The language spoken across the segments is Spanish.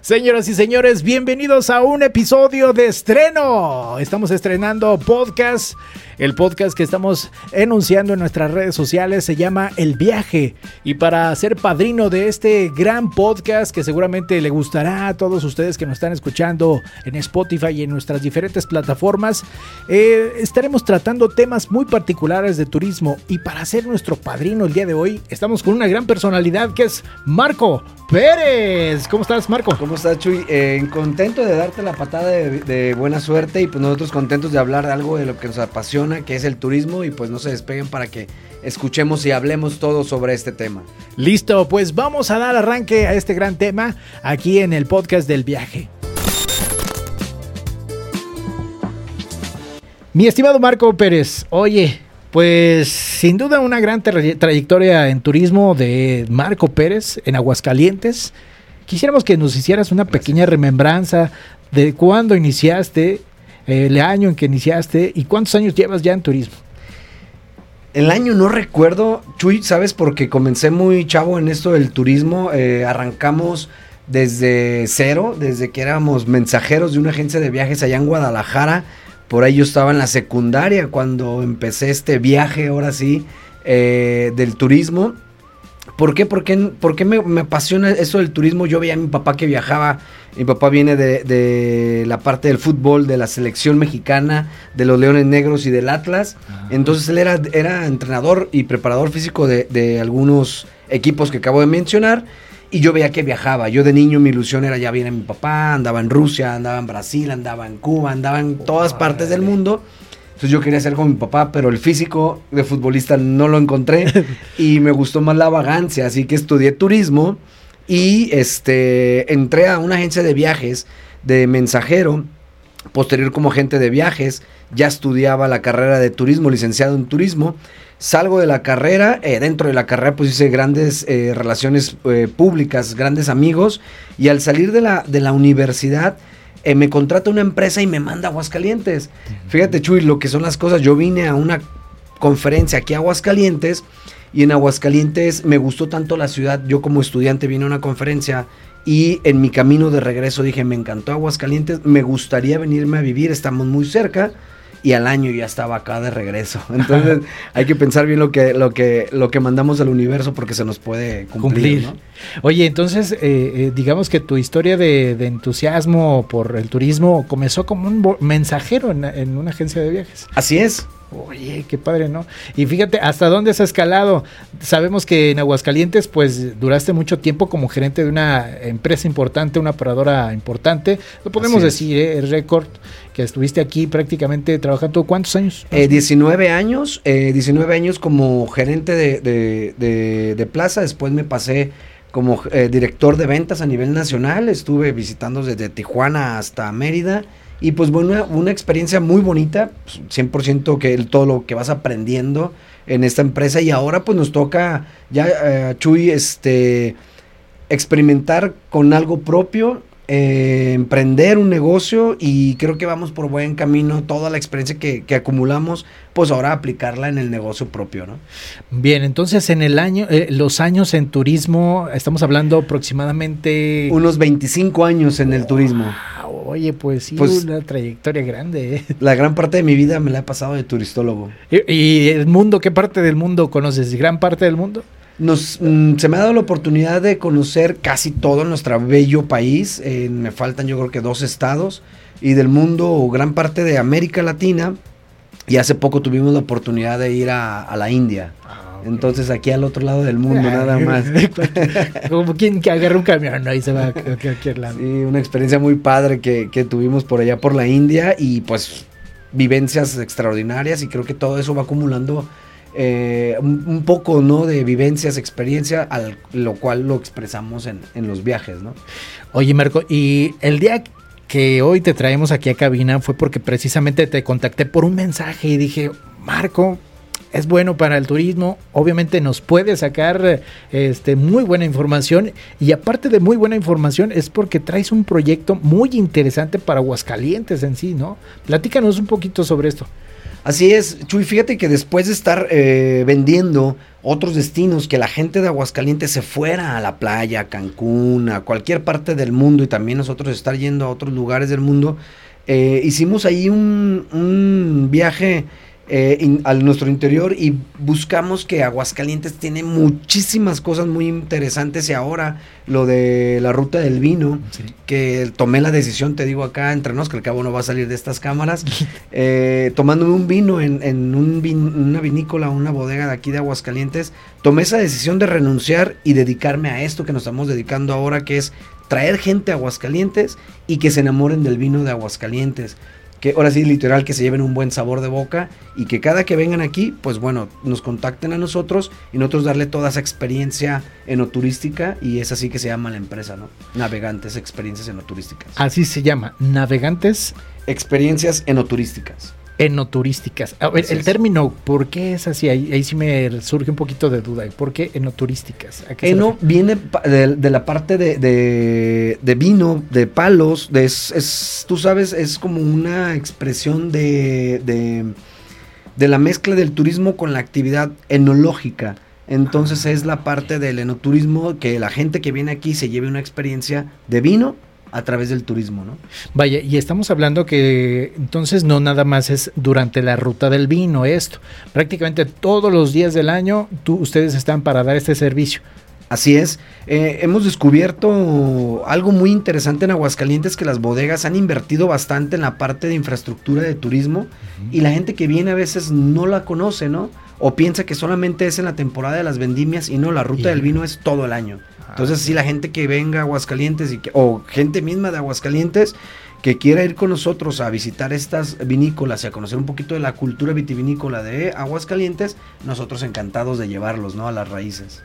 Señoras y señores, bienvenidos a un episodio de estreno. Estamos estrenando podcast. El podcast que estamos enunciando en nuestras redes sociales se llama El Viaje. Y para ser padrino de este gran podcast que seguramente le gustará a todos ustedes que nos están escuchando en Spotify y en nuestras diferentes plataformas, eh, estaremos tratando temas muy particulares de turismo. Y para ser nuestro padrino el día de hoy, estamos con una gran personalidad que es Marco Pérez. ¿Cómo estás, Marco? ¿Cómo estás, Chuy? Eh, contento de darte la patada de, de, buena suerte y pues nosotros contentos de hablar de algo de lo que nos apasiona, que es el turismo y pues no se despeguen para que escuchemos y hablemos todo sobre este tema. Listo, pues vamos a dar arranque a este gran tema aquí en el podcast del viaje. Mi estimado Marco Pérez, oye, pues sin duda una gran trayectoria en turismo de Marco Pérez en Aguascalientes. Quisiéramos que nos hicieras una pequeña remembranza de cuándo iniciaste, el año en que iniciaste y cuántos años llevas ya en turismo. El año no recuerdo, Chuy, ¿sabes? Porque comencé muy chavo en esto del turismo. Eh, arrancamos desde cero, desde que éramos mensajeros de una agencia de viajes allá en Guadalajara. Por ahí yo estaba en la secundaria cuando empecé este viaje, ahora sí, eh, del turismo. ¿Por qué? ¿Por qué, por qué me, me, apasiona eso del turismo? Yo veía a mi papá que viajaba. Mi papá viene de, de, la parte del fútbol, de la selección mexicana, de los Leones Negros y del Atlas. Ah. Entonces él era, era entrenador y preparador físico de, de, algunos equipos que acabo de mencionar. Y yo veía que viajaba. Yo de niño mi ilusión era ya viene mi papá, andaba en Rusia, andaba en Brasil, andaba en Cuba, andaba en todas partes del mundo. Entonces yo quería ser como mi papá, pero el físico de futbolista no lo encontré y me gustó más la vagancia, así que estudié turismo y este entré a una agencia de viajes de mensajero, posterior como agente de viajes, ya estudiaba la carrera de turismo, licenciado en turismo. Salgo de la carrera, eh, dentro de la carrera pues hice grandes eh, relaciones eh, públicas, grandes amigos. Y al salir de la, de la universidad eh, me contrata una empresa y me manda a Aguascalientes. Fíjate, Chuy, lo que son las cosas. Yo vine a una conferencia aquí a Aguascalientes y en Aguascalientes me gustó tanto la ciudad. Yo como estudiante vine a una conferencia y en mi camino de regreso dije, me encantó Aguascalientes, me gustaría venirme a vivir, estamos muy cerca y al año ya estaba acá de regreso. Entonces hay que pensar bien lo que, lo que, lo que mandamos al universo porque se nos puede cumplir. cumplir. ¿no? Oye, entonces eh, eh, digamos que tu historia de, de, entusiasmo por el turismo comenzó como un mensajero en, en una agencia de viajes. Así es. Oye, qué padre, ¿no? Y fíjate, ¿hasta dónde has escalado? Sabemos que en Aguascalientes, pues, duraste mucho tiempo como gerente de una empresa importante, una operadora importante. Lo podemos decir, ¿eh? El récord que estuviste aquí prácticamente trabajando, ¿cuántos años? Eh, 19 años, eh, 19 años como gerente de, de, plaza, después me pasé como eh, director de ventas a nivel nacional, estuve visitando desde Tijuana hasta Mérida. Y pues bueno, una experiencia muy bonita, 100% que el, todo lo que vas aprendiendo en esta empresa. Y ahora pues nos toca ya, eh, Chuy, este, experimentar con algo propio, eh, emprender un negocio y creo que vamos por buen camino, toda la experiencia que, que, acumulamos, pues ahora aplicarla en el negocio propio, ¿no? Bien, entonces en el año, eh, los años en turismo, estamos hablando aproximadamente... Unos 25 años en el turismo. Oye, pues sí, pues, una trayectoria grande. ¿eh? La gran parte de mi vida me la he pasado de turistólogo. ¿Y, ¿Y, el mundo, qué parte del mundo conoces? ¿Gran parte del mundo? Nos, mm, se me ha dado la oportunidad de conocer casi todo nuestro bello país. Eh, me faltan yo creo que dos estados. Y del mundo, o gran parte de América Latina. Y hace poco tuvimos la oportunidad de ir a, a la India. Ah, okay. Entonces aquí al otro lado del mundo nada más. Como quien que agarra un camión ¿no? y se va a cualquier lado. Sí, una experiencia muy padre que, que tuvimos por allá por la India y pues vivencias extraordinarias y creo que todo eso va acumulando eh, un, un, poco ¿no? de vivencias, experiencia, al, lo cual lo expresamos en, en, los viajes. ¿no? Oye, Marco, y el día que hoy te traemos aquí a cabina fue porque precisamente te contacté por un mensaje y dije, Marco, es bueno para el turismo, obviamente nos puede sacar este, muy buena información y aparte de muy buena información es porque traes un proyecto muy interesante para Aguascalientes en sí, ¿no? Platícanos un poquito sobre esto. Así es, Chuy, fíjate que después de estar eh, vendiendo otros destinos, que la gente de Aguascalientes se fuera a la playa, a Cancún, a cualquier parte del mundo y también nosotros estar yendo a otros lugares del mundo. Eh, hicimos ahí un, un viaje eh, a nuestro interior y buscamos que Aguascalientes tiene muchísimas cosas muy interesantes y ahora lo de la ruta del vino, que tomé la decisión, te digo acá entre nos, que al cabo no va a salir de estas cámaras, eh, tomándome un vino en, en un una vinícola, una bodega de aquí de Aguascalientes, tomé esa decisión de renunciar y dedicarme a esto que nos estamos dedicando ahora, que es traer gente a Aguascalientes y que se enamoren del vino de Aguascalientes que ahora sí literal que se lleven un buen sabor de boca y que cada que vengan aquí, pues bueno, nos contacten a nosotros y nosotros darle toda esa experiencia enoturística y es así que se llama la empresa, ¿no? Navegantes Experiencias Enoturísticas. Así se llama, Navegantes Experiencias Enoturísticas enoturísticas. A ver, el término, ¿por qué es así? Ahí, sí me surge un poquito de duda. ¿Por qué enoturísticas? Eno viene de, la parte de, vino, de palos, de, es, tú sabes, es como una expresión de, de, la mezcla del turismo con la actividad enológica. Entonces es la parte del enoturismo que la gente que viene aquí se lleve una experiencia de vino a través del turismo, ¿no? Vaya, y estamos hablando que entonces no nada más es durante la ruta del vino esto. Prácticamente todos los días del año tú, ustedes están para dar este servicio. Así es. Eh, hemos descubierto algo muy interesante en Aguascalientes que las bodegas han invertido bastante en la parte de infraestructura de turismo y la gente que viene a veces no la conoce, ¿no? O piensa que solamente es en la temporada de las vendimias y no, la ruta del vino es todo el año. Entonces, si la gente que venga a Aguascalientes y que, o gente misma de Aguascalientes que quiera ir con nosotros a visitar estas vinícolas y a conocer un poquito de la cultura vitivinícola de Aguascalientes, nosotros encantados de llevarlos, ¿no? A las raíces.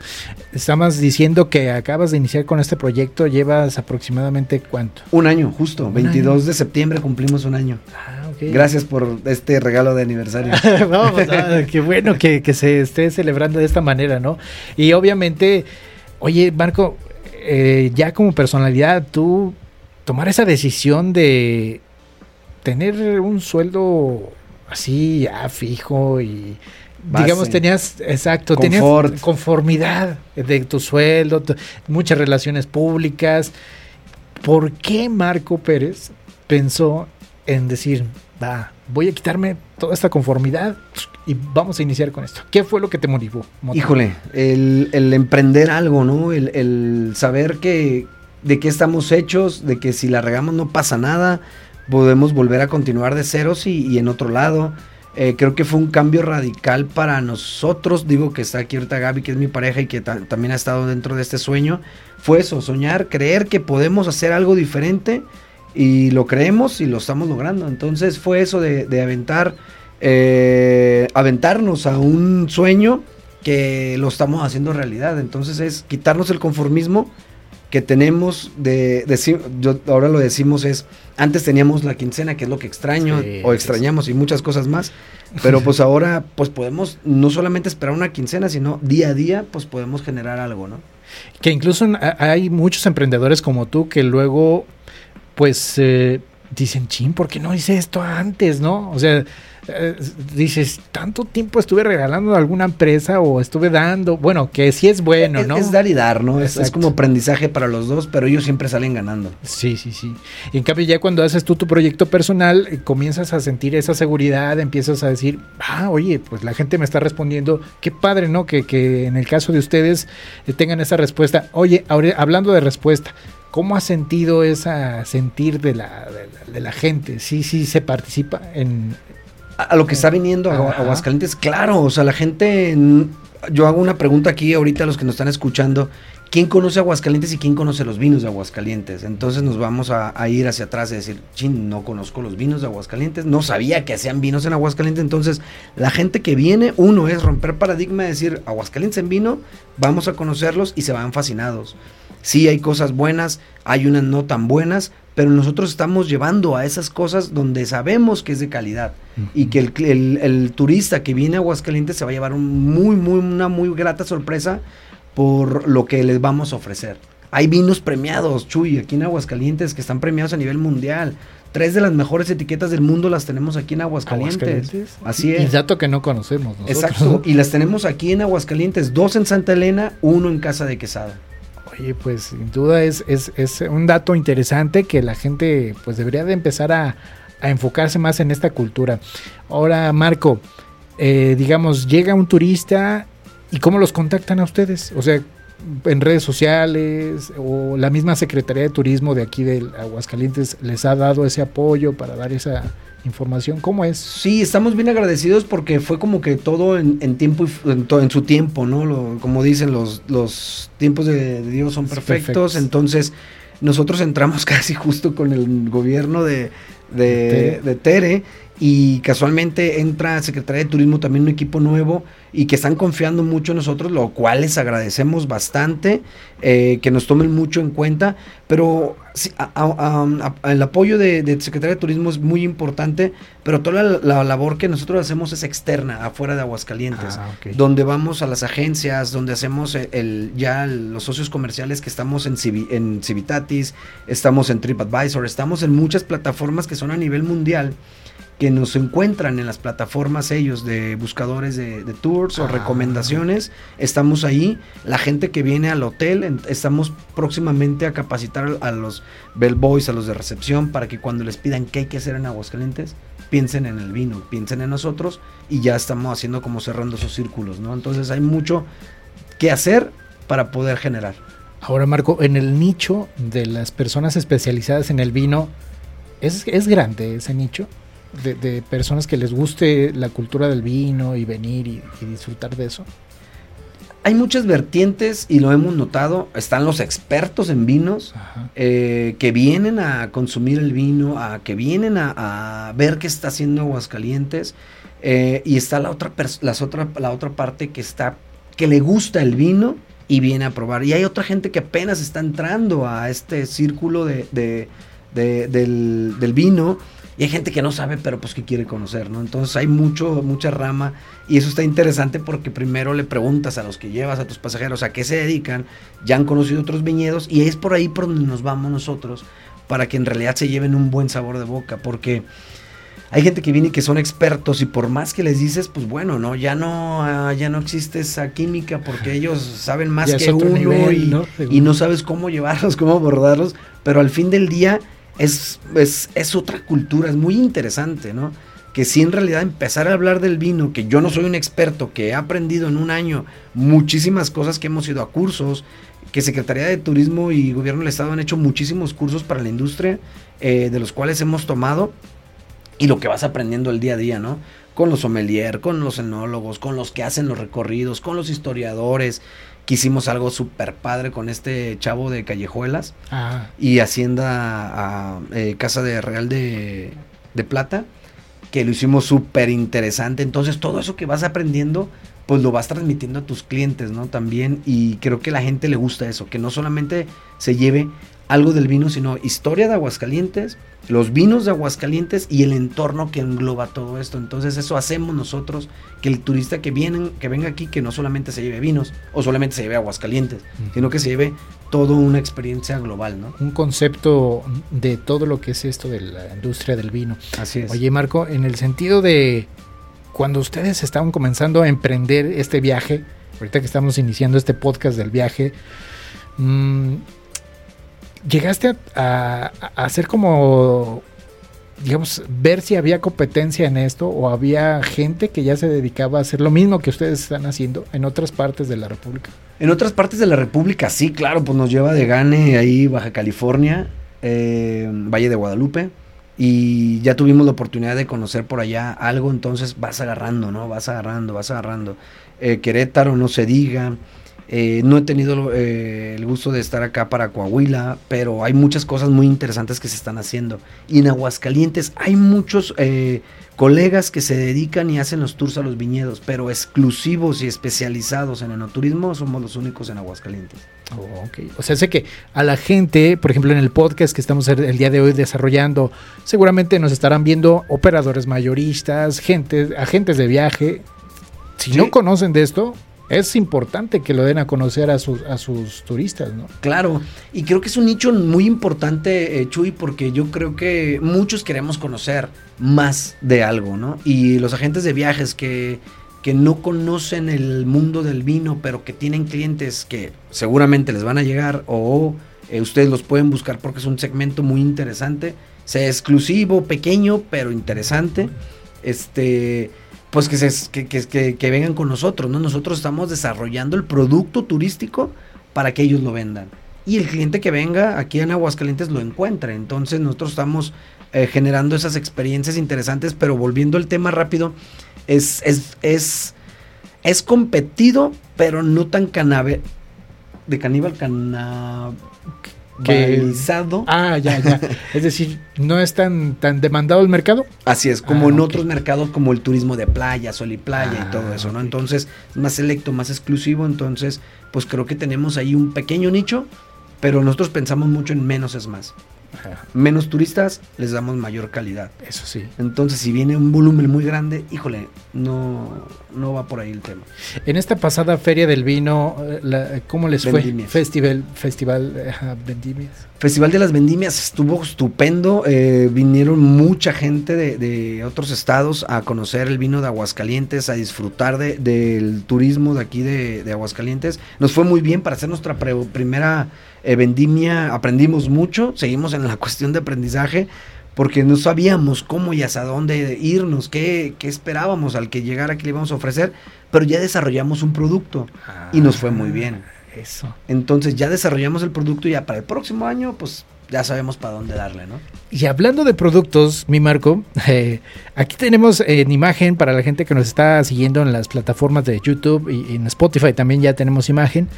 Estamos diciendo que acabas de iniciar con este proyecto, llevas aproximadamente cuánto? Un año, justo, 22 de septiembre cumplimos un año. Ah, okay. Gracias por este regalo de aniversario. Vamos, ah, qué bueno que, que se esté celebrando de esta manera, ¿no? Y obviamente Oye, Marco, eh, ya como personalidad, tú tomar esa decisión de tener un sueldo así ya fijo y digamos tenías exacto tenías conformidad de tu sueldo muchas relaciones públicas ¿por qué Marco Pérez pensó en decir voy a quitarme toda esta conformidad y vamos a iniciar con esto. ¿Qué fue lo que te motivó? Híjole, el, emprender algo, ¿no? El, saber que de qué estamos hechos, de que si la regamos no pasa nada, podemos volver a continuar de ceros y, en otro lado. Eh, creo que fue un cambio radical para nosotros. Digo que está aquí ahorita Gaby, que es mi pareja y que también ha estado dentro de este sueño. Fue eso, soñar, creer que podemos hacer algo diferente y lo creemos y lo estamos logrando. Entonces fue eso de, aventar, eh, aventarnos a un sueño que lo estamos haciendo realidad. Entonces es quitarnos el conformismo que tenemos de, yo ahora lo decimos es antes teníamos la quincena que es lo que extraño o extrañamos y muchas cosas más pero pues ahora pues podemos no solamente esperar una quincena sino día a día pues podemos generar algo no que incluso hay muchos emprendedores como tú que luego pues eh, dicen, chin, ¿por qué no hice esto antes, no? O sea, eh, dices, tanto tiempo estuve regalando a alguna empresa o estuve dando, bueno, que sí es bueno, ¿no? Es, dar y dar, ¿no? Es, como aprendizaje para los dos, pero ellos siempre salen ganando. Sí, sí, sí. Y en cambio ya cuando haces tú tu proyecto personal, eh, comienzas a sentir esa seguridad, empiezas a decir, ah, oye, pues la gente me está respondiendo, qué padre, ¿no? Que, que en el caso de ustedes tengan esa respuesta. Oye, ahora, hablando de respuesta, ¿Cómo ha sentido esa sentir de la, de la, gente? Sí, sí, se participa en... A, lo que está viniendo a Aguascalientes, claro, o sea, la gente... Yo hago una pregunta aquí ahorita a los que nos están escuchando. ¿Quién conoce Aguascalientes y quién conoce los vinos de Aguascalientes? Entonces nos vamos a, ir hacia atrás y decir, chin, no conozco los vinos de Aguascalientes, no sabía que hacían vinos en Aguascalientes. Entonces, la gente que viene, uno es romper paradigma, decir, Aguascalientes en vino, vamos a conocerlos y se van fascinados. Sí hay cosas buenas, hay unas no tan buenas, pero nosotros estamos llevando a esas cosas donde sabemos que es de calidad y que el, turista que viene a Aguascalientes se va a llevar un muy, muy, una muy grata sorpresa por lo que les vamos a ofrecer. Hay vinos premiados, Chuy, aquí en Aguascalientes que están premiados a nivel mundial Tres de las mejores etiquetas del mundo las tenemos aquí en Aguascalientes. Aguascalientes. Así Y es. dato que no conocemos nosotros. Exacto. Y las tenemos aquí en Aguascalientes. Dos en Santa Elena, uno en Casa de Quesada. Oye, pues sin duda es, es, es un dato interesante que la gente pues debería de empezar a, a enfocarse más en esta cultura. Ahora, Marco, eh, digamos, llega un turista y cómo los contactan a ustedes, o sea, en redes sociales o la misma Secretaría de Turismo de aquí de Aguascalientes les ha dado ese apoyo para dar esa información. ¿Cómo es? Sí, estamos bien agradecidos porque fue como que todo en, en tiempo y en, en su tiempo, ¿no? Lo- como dicen, los, los tiempos de, de Dios son perfectos. Entonces, nosotros entramos casi justo con el gobierno de, de, De Tere. Y casualmente entra Secretaría de Turismo también un equipo nuevo y que están confiando mucho en nosotros, lo cual les agradecemos bastante, eh, que nos tomen mucho en cuenta, pero sí, a- a- a- el apoyo de, de Secretaría de Turismo es muy importante, pero toda la, la labor que nosotros hacemos es externa, afuera de Aguascalientes Ah, donde vamos a las agencias, donde hacemos el, el- ya los socios comerciales que estamos en, Civi- en Civitatis, estamos en TripAdvisor, estamos en muchas plataformas que son a nivel mundial que nos encuentran en las plataformas ellos de buscadores de, de tours o Ah. recomendaciones. Estamos ahí. La gente que viene al hotel, en- estamos próximamente a capacitar a los bellboys, a los de recepción, para que cuando les pidan qué hay que hacer en Aguascalientes, piensen en el vino, piensen en nosotros y ya estamos haciendo como cerrando esos círculos, ¿no? Entonces hay mucho que hacer para poder generar. Ahora, Marco, en el nicho de las personas especializadas en el vino, ¿es, es grande ese nicho? De, de personas que les guste la cultura del vino y venir y, y disfrutar de eso. Hay muchas vertientes y lo hemos notado. Están los expertos en vinos eh, que vienen a consumir el vino, a que vienen a, a ver qué está haciendo Aguascalientes. eh, y está la otra, las otra, la otra parte que está que le gusta el vino y viene a probar. Y hay otra gente que apenas está entrando a este círculo de, de- de- del, del vino. Y hay gente que no sabe, pero pues que quiere conocer, ¿no? Entonces hay mucho, mucha rama. Y eso está interesante porque primero le preguntas a los que llevas, a tus pasajeros, a qué se dedican. Ya han conocido otros viñedos. Y es por ahí por donde nos vamos nosotros. Para que en realidad se lleven un buen sabor de boca. Porque hay gente que viene y que son expertos y por más que les dices, pues bueno, no, ya no, ah, ya no existe esa química porque ellos saben más Ya que uno nivel, y, ¿no? y no sabes cómo llevarlos, cómo abordarlos, pero al fin del día es, es, es otra cultura, es muy interesante, ¿no? Que si en realidad empezar a hablar del vino, que yo no soy un experto, que he aprendido en un año muchísimas cosas que hemos ido a cursos, que Secretaría de Turismo y Gobierno del Estado han hecho muchísimos cursos para la industria, eh, de los cuales hemos tomado, y lo que vas aprendiendo el día a día, ¿no? Con los sommelier, con los enólogos, con los que hacen los recorridos, con los historiadores, que hicimos algo súper padre con este chavo de Callejuelas Ah, y Hacienda a, eh, Casa de Real de, de Plata, que lo hicimos súper interesante. Entonces, todo eso que vas aprendiendo, pues lo vas transmitiendo a tus clientes, ¿no? También, y creo que a la gente le gusta eso, que no solamente se lleve algo del vino, sino historia de Aguascalientes, los vinos de Aguascalientes y el entorno que engloba todo esto. Entonces, eso hacemos nosotros, que el turista que viene, que venga aquí, que no solamente se lleve vinos o solamente se lleve Aguascalientes, sino que se lleve toda una experiencia global, ¿no? un concepto de todo lo que es esto de la industria del vino. Así es. Oye, Marco, en el sentido de cuando ustedes estaban comenzando a emprender este viaje, ahorita que estamos iniciando este podcast del viaje, mm, llegaste a, hacer como, digamos, ver si había competencia en esto o había gente que ya se dedicaba a hacer lo mismo que ustedes están haciendo en otras partes de la República. En otras partes de la República, sí, claro, pues nos lleva de Gane ahí, Baja California, eh, Valle de Guadalupe. Y ya tuvimos la oportunidad de conocer por allá algo, entonces vas agarrando, ¿no? Vas agarrando, vas agarrando. Eh, Querétaro, no se diga. Eh, no he tenido eh, el gusto de estar acá para Coahuila, pero hay muchas cosas muy interesantes que se están haciendo. Y en Aguascalientes hay muchos eh, colegas que se dedican y hacen los tours a los viñedos, pero exclusivos y especializados en enoturismo somos los únicos en Aguascalientes. Oh. O sea, sé que a la gente, por ejemplo, en el podcast que estamos el el día de hoy desarrollando, seguramente nos estarán viendo operadores mayoristas, gente, agentes de viaje. Si Sí. no conocen de esto, es importante que lo den a conocer a sus, a sus turistas, ¿no? Claro, y creo que es un nicho muy importante, eh, Chuy, porque yo creo que muchos queremos conocer más de algo, ¿no? Y los agentes de viajes que, que no conocen el mundo del vino, pero que tienen clientes que seguramente les van a llegar o eh, ustedes los pueden buscar porque es un segmento muy interesante, sea exclusivo, pequeño, pero interesante. Este pues que, se, que, que, que, vengan con nosotros, ¿no? Nosotros estamos desarrollando el producto turístico para que ellos lo vendan. Y el cliente que venga aquí en Aguascalientes lo encuentre. Entonces nosotros estamos eh, generando esas experiencias interesantes, pero volviendo al tema rápido, es, es, es, es competido, pero no tan canabe, de caníbal cana, que Ah, ya, ya. es decir, no es tan, tan demandado el mercado. Así es, como ah, en otros mercados como el turismo de playa, sol y playa y todo eso, ¿no? Entonces, más selecto, más exclusivo, entonces, pues creo que tenemos ahí un pequeño nicho, pero nosotros pensamos mucho en menos es más menos turistas, les damos mayor calidad. Eso sí. Entonces, si viene un volumen muy grande, híjole, no, no va por ahí el tema. En esta pasada feria del vino, eh, ¿cómo les fue? Festival, festival Vendimias. Festival de las Vendimias estuvo estupendo. Eh, vinieron mucha gente de, otros estados a conocer el vino de Aguascalientes, a disfrutar del turismo de aquí de, de, Aguascalientes. Nos fue muy bien para hacer nuestra primera eh, vendimia aprendimos mucho, seguimos en la cuestión de aprendizaje porque no sabíamos cómo y hasta dónde irnos, qué, qué esperábamos al que llegara que le íbamos a ofrecer, pero ya desarrollamos un producto y nos fue muy bien. Ah, eso. Entonces ya desarrollamos el producto y ya para el próximo año, pues ya sabemos para dónde darle, ¿no? Y hablando de productos, mi Marco, eh, aquí tenemos en imagen para la gente que nos está siguiendo en las plataformas de YouTube y en Spotify también ya tenemos imagen.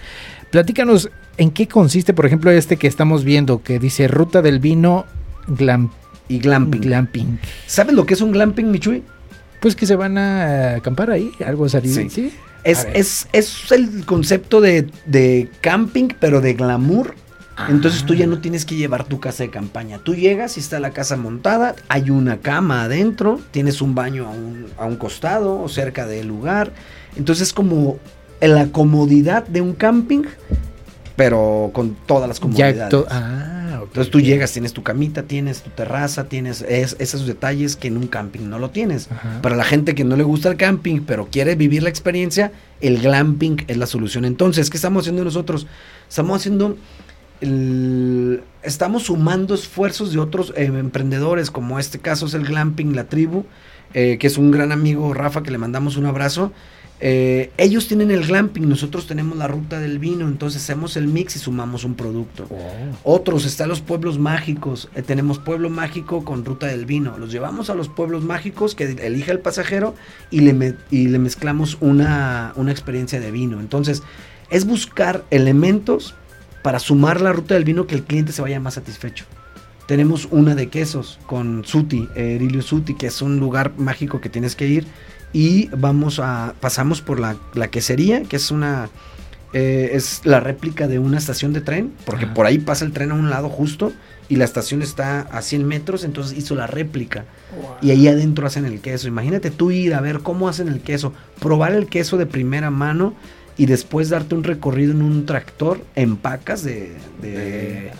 Platícanos en qué consiste, por ejemplo, este que estamos viendo, que dice Ruta del Vino glam y Glamping. glamping. ¿Sabes lo que es un glamping, Michui? Pues que se van a acampar ahí, algo así. Sí. Es, es, es, el concepto de, de, camping, pero de glamour. Entonces tú ya no tienes que llevar tu casa de campaña. Tú llegas y está la casa montada, hay una cama adentro, tienes un baño a un, a un costado o cerca del lugar. Entonces es como la comodidad de un camping, pero con todas las comodidades. ah, Entonces tú llegas, tienes tu camita, tienes tu terraza, tienes esos detalles que en un camping no lo tienes. Para la gente que no le gusta el camping, pero quiere vivir la experiencia, el glamping es la solución. Entonces, ¿qué estamos haciendo nosotros? Estamos haciendo... estamos sumando esfuerzos de otros eh, emprendedores, como este caso es el Glamping La Tribu, eh, que es un gran amigo Rafa, que le mandamos un abrazo. Eh, ellos tienen el glamping, nosotros tenemos la ruta del vino, entonces hacemos el mix y sumamos un producto. Oh. Otros están los pueblos mágicos, eh, tenemos pueblo mágico con ruta del vino, los llevamos a los pueblos mágicos que elija el pasajero y le, y le mezclamos una, una experiencia de vino. Entonces es buscar elementos para sumar la ruta del vino que el cliente se vaya más satisfecho. Tenemos una de quesos con Suti, Erilio Suti, que es un lugar mágico que tienes que ir y vamos a pasamos por la, quesería que es una eh, es la réplica de una estación de tren porque por ahí pasa el tren a un lado justo y la estación está a 100 metros entonces hizo la réplica. Y ahí adentro hacen el queso. Imagínate tú ir a ver cómo hacen el queso. Probar el queso de primera mano y después darte un recorrido en un tractor en pacas de de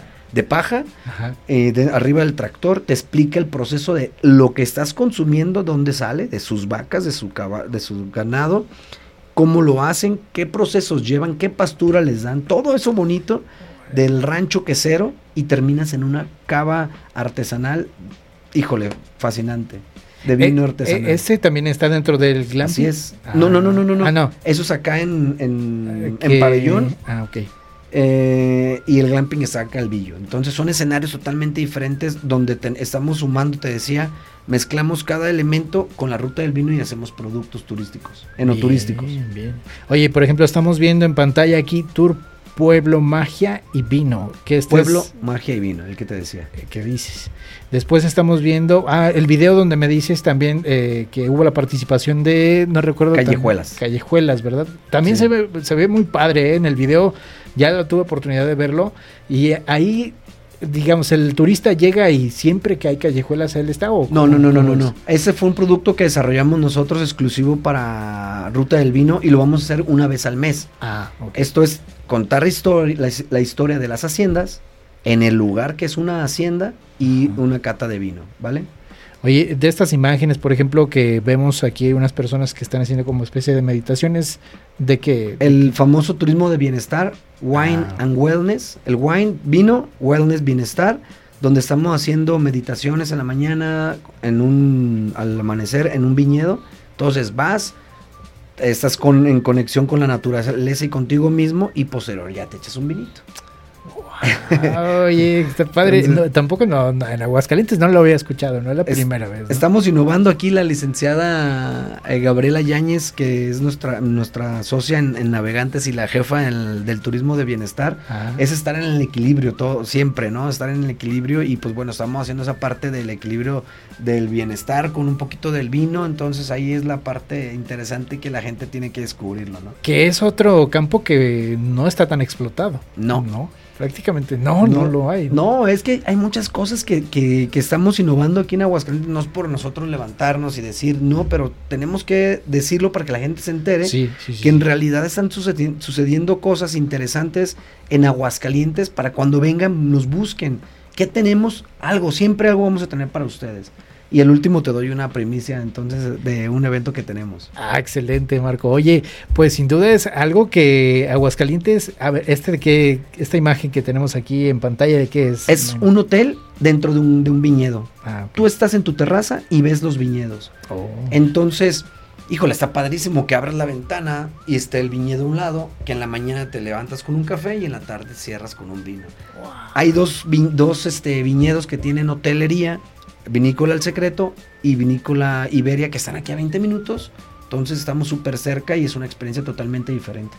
paja eh, de arriba del tractor, te explica el proceso de lo que estás consumiendo, dónde sale, de sus vacas, de su, de su ganado, cómo lo hacen, qué procesos llevan, qué pastura les dan, todo eso bonito del rancho quesero y terminas en una cava artesanal, híjole, fascinante. De vino eh, artesanal. Eh, ese también está dentro del glamping. Así es. no, no, no, no, no. Ah, no. Eso es acá en, en, en pabellón. Ah, ok. Eh, y el glamping está Calvillo. Entonces son escenarios totalmente diferentes donde estamos sumando, te decía, mezclamos cada elemento con la ruta del vino y hacemos productos turísticos, enoturísticos. Oye, por ejemplo, estamos viendo en pantalla aquí Tour Pueblo, Magia y Vino. Que este Pueblo, Magia y Vino, el que te decía. Eh, ¿Qué dices? Después estamos viendo, ah, el video donde me dices también eh, que hubo la participación de, no recuerdo. Callejuelas. callejuelas, ¿verdad? También se, ve, se ve muy padre en el video ya tuve oportunidad de verlo y ahí digamos, el turista llega y siempre que hay callejuelas él está o No, no, no, no, no, no. es? Ese fue un producto que desarrollamos nosotros exclusivo para Ruta del Vino y lo vamos a hacer una vez al mes. Ah, ok. Esto es contar histori- la, la historia de las haciendas en el lugar que es una hacienda y una cata de vino, ¿vale? Oye, de estas imágenes, por ejemplo, que vemos aquí unas personas que están haciendo como especie de meditaciones, de que El famoso turismo de bienestar, wine Ah. and wellness, el wine, vino, wellness, bienestar, donde estamos haciendo meditaciones en la mañana, en un, al amanecer, en un viñedo. Entonces vas, estás con, en conexión con la naturaleza y contigo mismo y posterior ya te echas un vinito. Oye, está padre. Entonces- No, tampoco no, no, en Aguascalientes no lo había escuchado, no es la Es- primera vez. ¿no? Estamos innovando aquí la licenciada eh, Gabriela Yáñez, que es nuestra, nuestra socia en, en Navegantes y la jefa en- del turismo de bienestar. Ah. Es estar en el equilibrio, todo, siempre, ¿no? Estar en el equilibrio y pues bueno, estamos haciendo esa parte del equilibrio del bienestar con un poquito del vino, entonces ahí es la parte interesante que la gente tiene que descubrirlo, ¿no? Que es otro campo que no está tan explotado. No. No, prácticamente no, no, lo hay. No, es que hay muchas cosas que, que- que estamos innovando aquí en Aguascalientes, no es por nosotros levantarnos y decir no, pero tenemos que decirlo para que la gente se entere. Sí, sí, sí. que en realidad están sucedi- sucediendo cosas interesantes en Aguascalientes para cuando vengan nos busquen. ¿Qué tenemos? Algo, siempre algo vamos a tener para ustedes. Y el último te doy una primicia entonces de un evento que tenemos. Ah, excelente, Marco. Oye, pues sin duda es algo que Aguascalientes, a ver, este de qué, esta imagen que tenemos aquí en pantalla, ¿de qué es? Es un hotel dentro de un, de un viñedo. Ah. Tú estás en tu terraza y ves los viñedos. Oh. Entonces, híjole, está padrísimo que abras la ventana y esté el viñedo a un lado, que en la mañana te levantas con un café y en la tarde cierras con un vino. Hay dos, vi- dos este, viñedos que tienen hotelería, Vinícola El Secreto y Vinícola Iberia, que están aquí a 20 minutos. Entonces estamos súper cerca y es una experiencia totalmente diferente.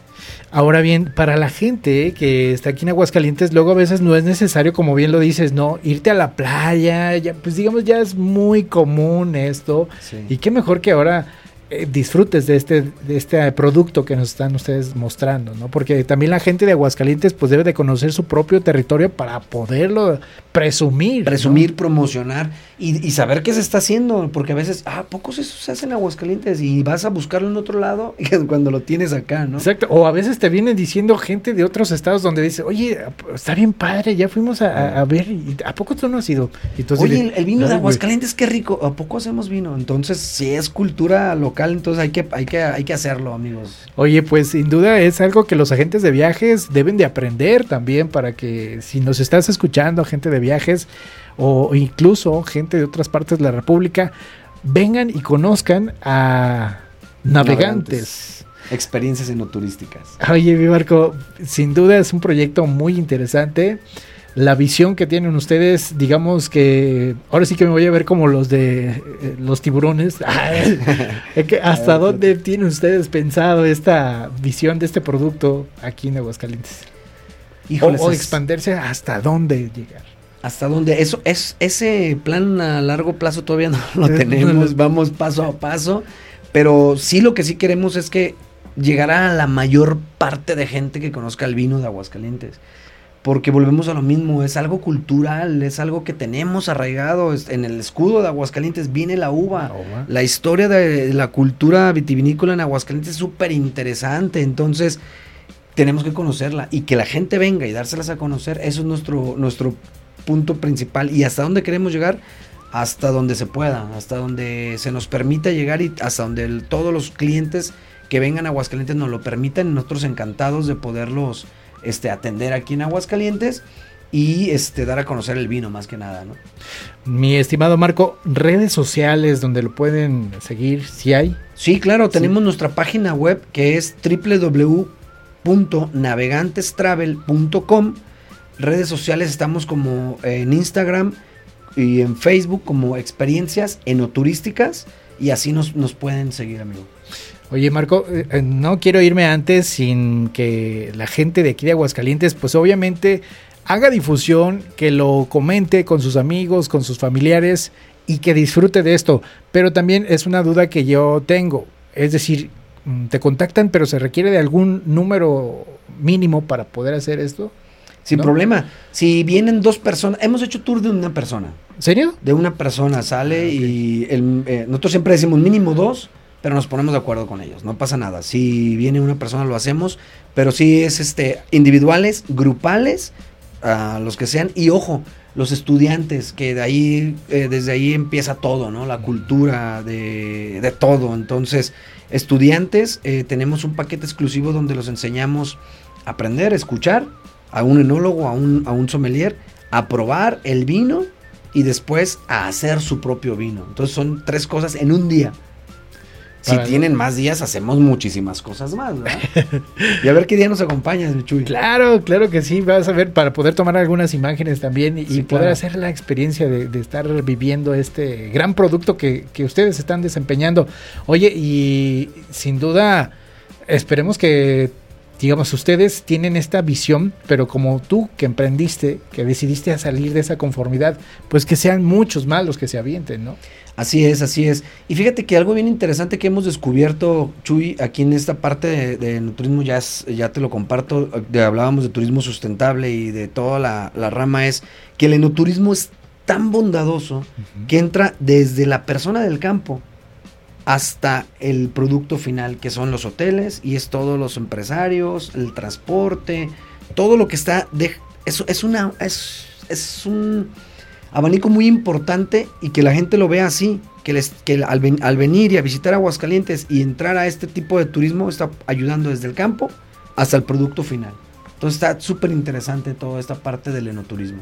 Ahora bien, para la gente que está aquí en Aguascalientes, luego a veces no es necesario, como bien lo dices, no, irte a la playa, ya, pues digamos, ya es muy común esto. Y qué mejor que ahora eh, disfrutes de este, de este producto que nos están ustedes mostrando, ¿no? Porque también la gente de Aguascalientes pues debe de conocer su propio territorio para poderlo presumir. ¿no? Presumir, promocionar y, y saber qué se está haciendo, porque a veces, ah, pocos eso se hace en Aguascalientes y vas a buscarlo en otro lado y cuando lo tienes acá, ¿no? Exacto, o a veces te vienen diciendo gente de otros estados donde dice, oye, está bien padre, ya fuimos a, ver, ¿a poco tú no has ido? Así Oye, el, el vino de. Aguascalientes, qué rico. ¿A poco hacemos vino? Entonces, si es cultura local, entonces hay que, hay que, hay que hacerlo, amigos. Oye, pues sin duda es algo que los agentes de viajes deben de aprender también para que si nos estás escuchando, agente de viajes o incluso gente de otras partes de la República, vengan y conozcan a navegantes. Experiencias enoturísticas. Oye, mi Marco, sin duda es un proyecto muy interesante. La visión que tienen ustedes, digamos que ahora sí que me voy a ver como los de eh, los tiburones. ¿Hasta dónde tienen ustedes pensado esta visión de este producto aquí en Aguascalientes? Híjole, o, expandirse hasta dónde llegar. ¿Hasta dónde? Eso, es, ese plan a largo plazo todavía no lo tenemos, vamos paso a paso, pero sí lo que sí queremos es que llegara a la mayor parte de gente que conozca el vino de Aguascalientes. Porque volvemos a lo mismo, es algo cultural, es algo que tenemos arraigado. En el escudo de Aguascalientes viene la uva. La historia de la cultura vitivinícola en Aguascalientes es súper interesante, entonces tenemos que conocerla y que la gente venga y dárselas a conocer, eso es nuestro, nuestro punto principal. ¿Y hasta dónde queremos llegar? Hasta donde se pueda, hasta donde se nos permita llegar y hasta donde el- todos los clientes que vengan a Aguascalientes nos lo permitan, nosotros encantados de poderlos este, atender aquí en Aguascalientes y este, dar a conocer el vino más que nada, ¿no? Mi estimado Marco, redes sociales donde lo pueden seguir, si hay. Sí, claro, Sí. tenemos nuestra página web que es www.navegantestravel.com. Redes sociales estamos como en Instagram y en Facebook como experiencias enoturísticas y así nos, nos pueden seguir, amigo. Oye, Marco, eh, eh, no quiero irme antes sin que la gente de aquí de Aguascalientes, pues obviamente haga difusión, que lo comente con sus amigos, con sus familiares y que disfrute de esto. Pero también es una duda que yo tengo. Es decir, mm, te contactan, pero se requiere de algún número mínimo para poder hacer esto. Sin ¿no? problema. Si vienen dos personas, hemos hecho tour de una persona. ¿Serio? De una persona sale Ah, y el, eh, nosotros siempre decimos mínimo dos, pero nos ponemos de acuerdo con ellos. No pasa nada. Si viene una persona lo hacemos, pero sí es este individuales, grupales, a los que sean. Y ojo, los estudiantes, que de ahí, eh, desde ahí empieza todo, ¿no? La cultura de, de todo. Entonces, estudiantes, eh, tenemos un paquete exclusivo donde los enseñamos a aprender, a escuchar, a un enólogo, a un, a un sommelier, a probar el vino y después a hacer su propio vino. Entonces son tres cosas en un día. Si tienen más días, hacemos muchísimas cosas más, ¿verdad? y a ver qué día nos acompañas, Chuy. Claro, claro que sí, vas a ver para poder tomar algunas imágenes también y, Sí, poder claro. hacer la experiencia de, de estar viviendo este gran producto que, que ustedes están desempeñando. Oye, y sin duda, esperemos que, digamos, ustedes tienen esta visión, pero como tú que emprendiste, que decidiste a salir de esa conformidad, pues que sean muchos más los que se avienten, ¿no? Así es, así es. Y fíjate que algo bien interesante que hemos descubierto, Chuy, aquí en esta parte de, de turismo, ya, es- ya te lo comparto, de- hablábamos de turismo sustentable y de toda la, la rama, es que el enoturismo es tan bondadoso que entra desde la persona del campo hasta el producto final, que son los hoteles y es todos los empresarios, el transporte, todo lo que está de es, es una es, es un abanico muy importante y que la gente lo vea así, que les que al, al venir y a visitar Aguascalientes y entrar a este tipo de turismo está ayudando desde el campo hasta el producto final. Entonces está súper interesante toda esta parte del enoturismo.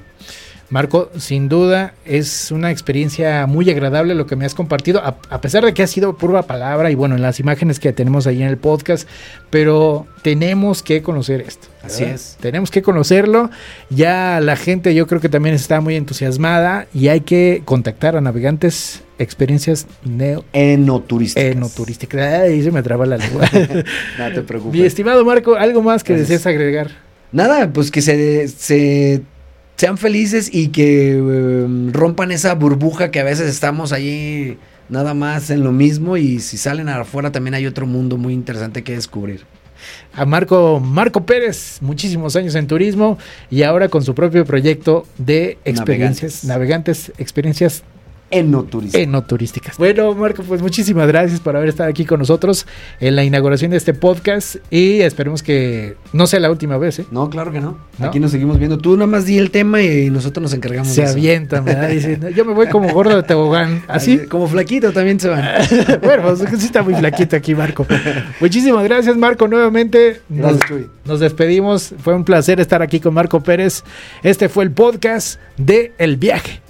Marco, sin duda es una experiencia muy agradable lo que me has compartido, a, a pesar de que ha sido pura palabra y bueno, en las imágenes que tenemos ahí en el podcast, pero tenemos que conocer esto. Así es. Tenemos que conocerlo. Ya la gente yo creo que también está muy entusiasmada y hay que contactar a navegantes experiencias neo Enoturísticas. enoturísticas. Ay, se me traba la lengua. No te preocupes. Mi estimado Marco, ¿algo más que Gracias. desees agregar? Nada, pues que se, se- sean felices y que eh, rompan esa burbuja que a veces estamos allí nada más en lo mismo y si salen afuera también hay otro mundo muy interesante que descubrir. a Marco Marco Pérez, muchísimos años en turismo y ahora con su propio proyecto de experiencias navegantes, experiencias Enoturismo. enoturísticas. Bueno, Marco, pues muchísimas gracias por haber estado aquí con nosotros en la inauguración de este podcast y esperemos que no sea la última vez, ¿eh? No, claro que no. ¿No? Aquí nos seguimos viendo. Tú nada más di el tema y nosotros nos encargamos Se de eso. avientan, ¿verdad? Dicen, "No, yo me voy como gordo de tobogán. Así. Como flaquito también se van. bueno, pues sí está muy flaquito aquí, Marco. Muchísimas gracias, Marco, nuevamente. Nos, Gracias, Chuy. nos despedimos. Fue un placer estar aquí con Marco Pérez. Este fue el podcast de El Viaje.